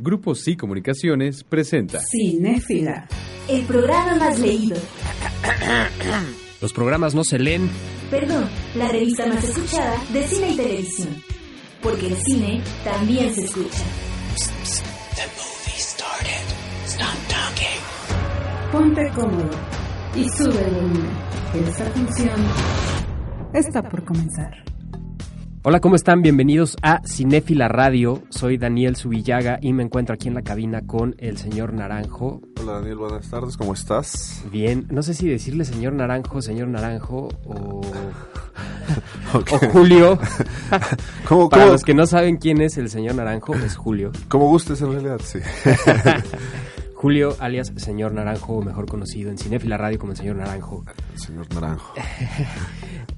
Grupo Sí Comunicaciones presenta Cinéfila. El programa más leído. Los programas no se leen. Perdón, la revista más escuchada de cine y televisión. Porque el cine también se escucha. Ponte cómodo y sube el volumen. Esta función está por comenzar. Hola, ¿cómo están? Bienvenidos a Cinéfila Radio. Soy Daniel Subillaga y me encuentro aquí en la cabina con el señor Naranjo. Hola Daniel, buenas tardes, ¿cómo estás? Bien, no sé si decirle señor Naranjo, señor Naranjo o, o Julio. ¿Cómo, Para cómo- los que no saben quién es el señor Naranjo, es Julio. como gustes en realidad, sí. Julio, alias señor Naranjo, mejor conocido en Cinéfila Radio como el señor Naranjo. Señor Naranjo.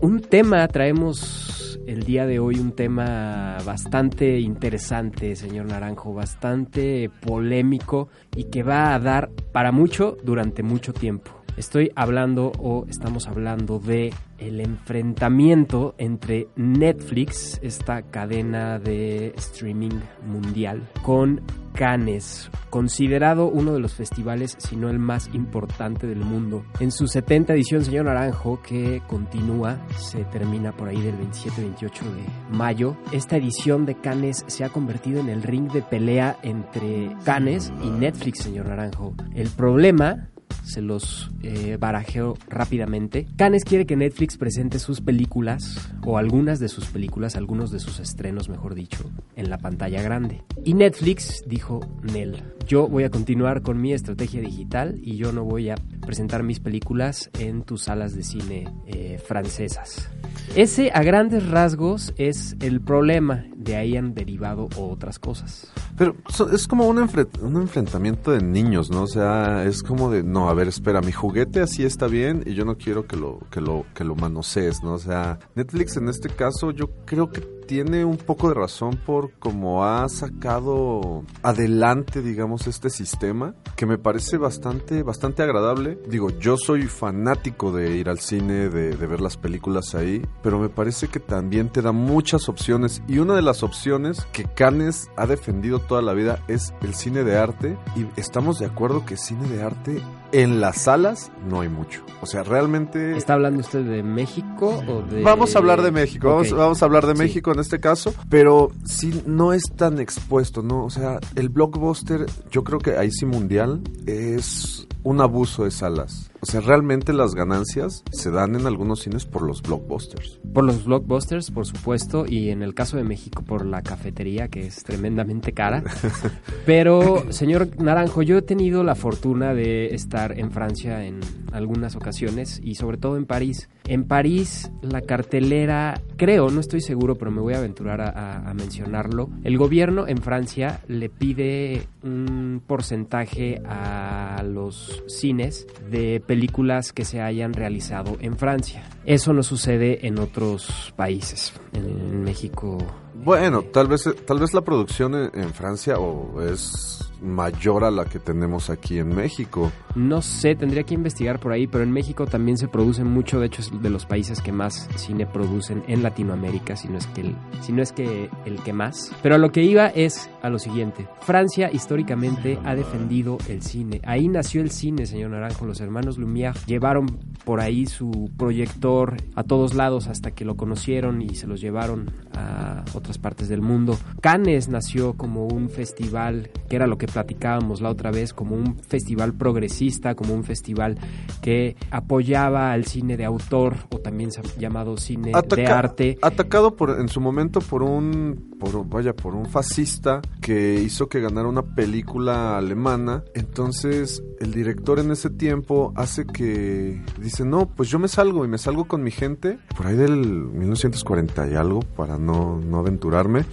Un tema, traemos el día de hoy un tema bastante interesante, señor Naranjo, bastante polémico y que va a dar para mucho durante mucho tiempo. Estoy hablando o estamos hablando de el enfrentamiento entre Netflix, esta cadena de streaming mundial, con Cannes, considerado uno de los festivales, si no el más importante del mundo. En su 70 edición, señor Naranjo, que continúa, se termina por ahí del 27-28 de mayo. Esta edición de Cannes se ha convertido en el ring de pelea entre Cannes y Netflix, señor Naranjo. El problema se los eh, barajeo rápidamente. Cannes quiere que Netflix presente sus películas, o algunas de sus películas, algunos de sus estrenos, mejor dicho, en la pantalla grande. Y Netflix dijo, Nel, yo voy a continuar con mi estrategia digital y yo no voy a presentar mis películas en tus salas de cine eh, francesas. Ese a grandes rasgos es el problema, de ahí han derivado otras cosas. Pero es como un, un enfrentamiento de niños, ¿no? O sea, es como de, no, a ver, espera, mi juguete así está bien y yo no quiero que lo, que lo, que lo manosees, ¿no? O sea, Netflix en este caso yo creo que tiene un poco de razón por cómo ha sacado adelante, digamos, este sistema, que me parece bastante, bastante agradable. Digo, yo soy fanático de ir al cine, de, ver las películas ahí, pero me parece que también te da muchas opciones y una de las opciones que Cannes ha defendido toda la vida es el cine de arte y estamos de acuerdo que cine de arte en las salas no hay mucho. O sea, realmente... ¿Está hablando usted de México o de...? Vamos a hablar de México, vamos, a hablar de Sí. México en este caso, pero sí no es tan expuesto, ¿no? O sea, el blockbuster, yo creo que ahí sí mundial, es un abuso de salas. O sea, realmente las ganancias se dan en algunos cines por los blockbusters. Por los blockbusters, por supuesto, y en el caso de México por la cafetería, que es tremendamente cara. Pero, señor Naranjo, yo he tenido la fortuna de estar en Francia en algunas ocasiones y sobre todo en París. En París, la cartelera, creo, no estoy seguro, pero me voy a aventurar a, mencionarlo. El gobierno en Francia le pide un porcentaje a los cines de películas que se hayan realizado en Francia. Eso no sucede en otros países. En, México. Bueno, tal vez, tal vez la producción en Francia o es mayor a la que tenemos aquí en México. No sé, tendría que investigar por ahí, pero en México también se produce mucho, de hecho es de los países que más cine producen en Latinoamérica, si no es que el, si no es que el que más. Pero a lo que iba es a lo siguiente. Francia históricamente ha defendido el cine. Ahí nació el cine, señor Naranjo. Los hermanos Lumière llevaron por ahí su proyector a todos lados hasta que lo conocieron y se los llevaron a otras partes del mundo. Cannes nació como un festival que era lo que platicábamos la otra vez, como un festival progresista, como un festival que apoyaba al cine de autor o también llamado cine de arte. Atacado por, en su momento por un, por, vaya, por un fascista que hizo que ganara una película alemana. Entonces el director en ese tiempo hace que dice, no, pues yo me salgo y me salgo con mi gente, por ahí del 1940 y algo, para no, no aventurarme.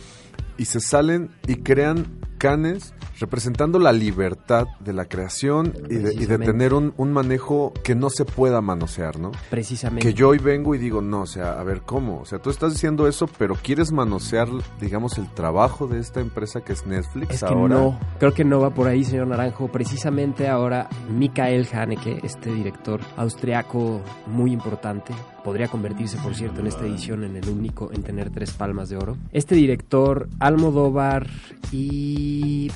Y se salen y crean Canes representando la libertad de la creación y de, y de Precisamente. tener un, un manejo que no se pueda manosear, ¿no? Precisamente. Que yo hoy vengo y digo, no, o sea, a ver, ¿cómo? O sea, tú estás diciendo eso, pero quieres manosear, digamos, el trabajo de esta empresa que es Netflix Es que ahora. no, creo que no va por ahí, señor Naranjo. Precisamente ahora, Mikael Haneke, este director austriaco muy importante, podría convertirse, por cierto, en esta edición en el único en tener tres palmas de oro. Este director, Almodóvar y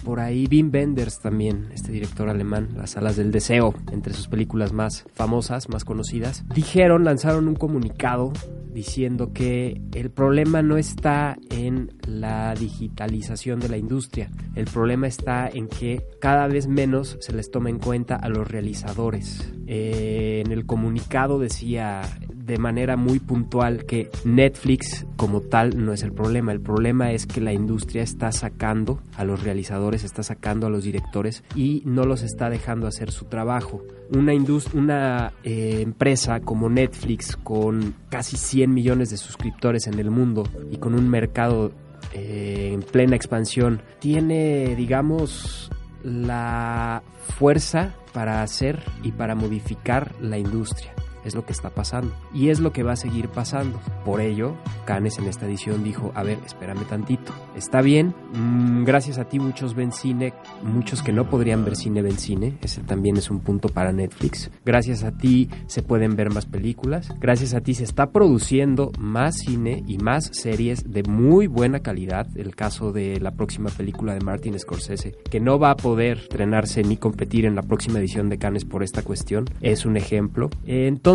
por ahí Wim Wenders también, este director alemán, Las Alas del Deseo, entre sus películas más famosas, más conocidas, dijeron, lanzaron un comunicado diciendo que el problema no está en la digitalización de la industria, el problema está en que cada vez menos se les toma en cuenta a los realizadores. Eh, en el comunicado decía de manera muy puntual que Netflix como tal no es el problema, el problema es que la industria está sacando a los realizadores, está sacando a los directores y no los está dejando hacer su trabajo. Una, eh, empresa como Netflix con casi 100 millones de suscriptores en el mundo y con un mercado eh, en plena expansión tiene, digamos, la fuerza para hacer y para modificar la industria. Es lo que está pasando. Y es lo que va a seguir pasando. Por ello, Canes en esta edición dijo, a ver, espérame tantito. Está bien, mm, gracias a ti muchos ven cine, muchos que no podrían ver cine ven cine. Ese también es un punto para Netflix. Gracias a ti se pueden ver más películas. Gracias a ti se está produciendo más cine y más series de muy buena calidad. El caso de la próxima película de Martin Scorsese, que no va a poder estrenarse ni competir en la próxima edición de Cannes por esta cuestión, es un ejemplo. Entonces,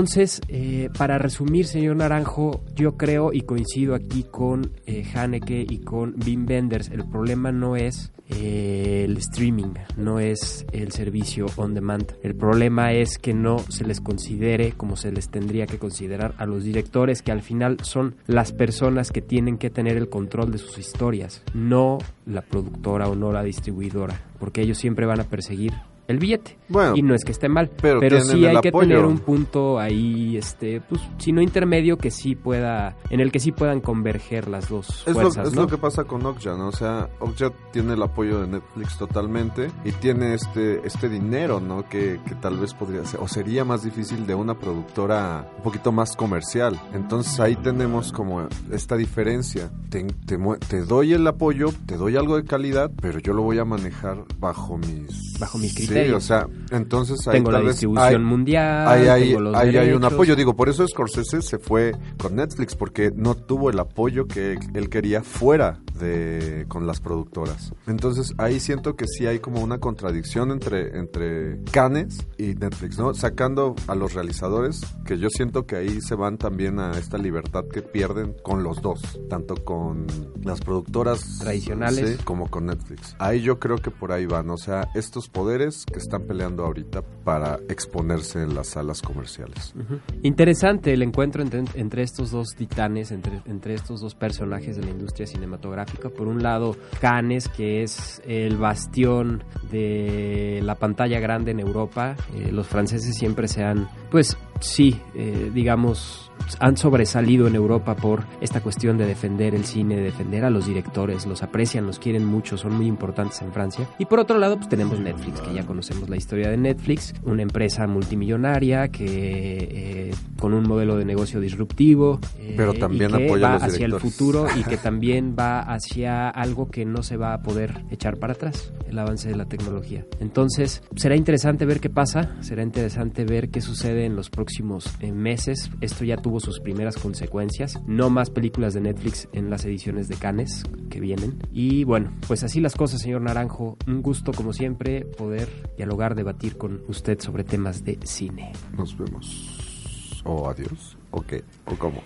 eh, para resumir, señor Naranjo, yo creo y coincido aquí con eh, Haneke y con Wim Wenders, el problema no es eh, el streaming, no es el servicio on demand. El problema es que no se les considere como se les tendría que considerar a los directores, que al final son las personas que tienen que tener el control de sus historias, no la productora o no la distribuidora, porque ellos siempre van a perseguir el billete. Bueno, y no es que esté mal, pero pero, sí hay que apoyo. tener un punto ahí, este, pues, si no intermedio, que sí pueda, en el que sí puedan converger las dos Es, lo, fuerzas, es ¿no? lo que pasa con Okja, ¿no? O sea, Okja tiene el apoyo de Netflix totalmente y tiene este, este dinero, ¿no? Que, que tal vez podría ser, o sería más difícil de una productora un poquito más comercial. Entonces ahí tenemos como esta diferencia. Te, te te doy el apoyo, te doy algo de calidad, pero yo lo voy a manejar bajo mis... Bajo mis Sí, criterios. o sea, entonces ahí Tengo la tal vez distribución hay- mundial, Ahí hay, tengo los ahí hay un apoyo. Digo, por eso Scorsese se fue con Netflix, porque no tuvo el apoyo que él quería fuera de con las productoras. Entonces ahí siento que sí hay como una contradicción entre, entre Cannes y Netflix, ¿no? Sacando a los realizadores, que yo siento que ahí se van también a esta libertad que pierden con los dos, tanto con las productoras Tradicionales. sí, como con Netflix. Ahí yo creo que por ahí van, o sea, estos poderes que están peleando ahorita para exponerse en las salas comerciales. Ujú. Interesante el encuentro entre, entre estos dos titanes, entre, entre estos dos personajes de la industria cinematográfica. Por un lado, Cannes, que es el bastión de la pantalla grande en Europa. Eh, los franceses siempre se han, pues sí, eh, digamos, han sobresalido en Europa por esta cuestión de defender el cine, de defender a los directores, los aprecian, los quieren mucho, son muy importantes en Francia. Y por otro lado, pues tenemos Netflix, que ya conocemos la historia de Netflix, una empresa multimillonaria que eh, con un modelo de negocio disruptivo, eh, Pero también y que apoya a va los hacia el futuro y que también va hacia algo que no se va a poder echar para atrás, el avance de la tecnología. Entonces, será interesante ver qué pasa, será interesante ver qué sucede en los próximos eh, meses. Esto ya tuvo sus primeras consecuencias, no más películas de Netflix en las ediciones de Cannes que vienen. Y bueno, pues así las cosas, señor Naranjo. Un gusto como siempre poder dialogar, debatir con usted sobre temas de cine. Nos vemos. O adiós. ¿O qué? ¿O cómo?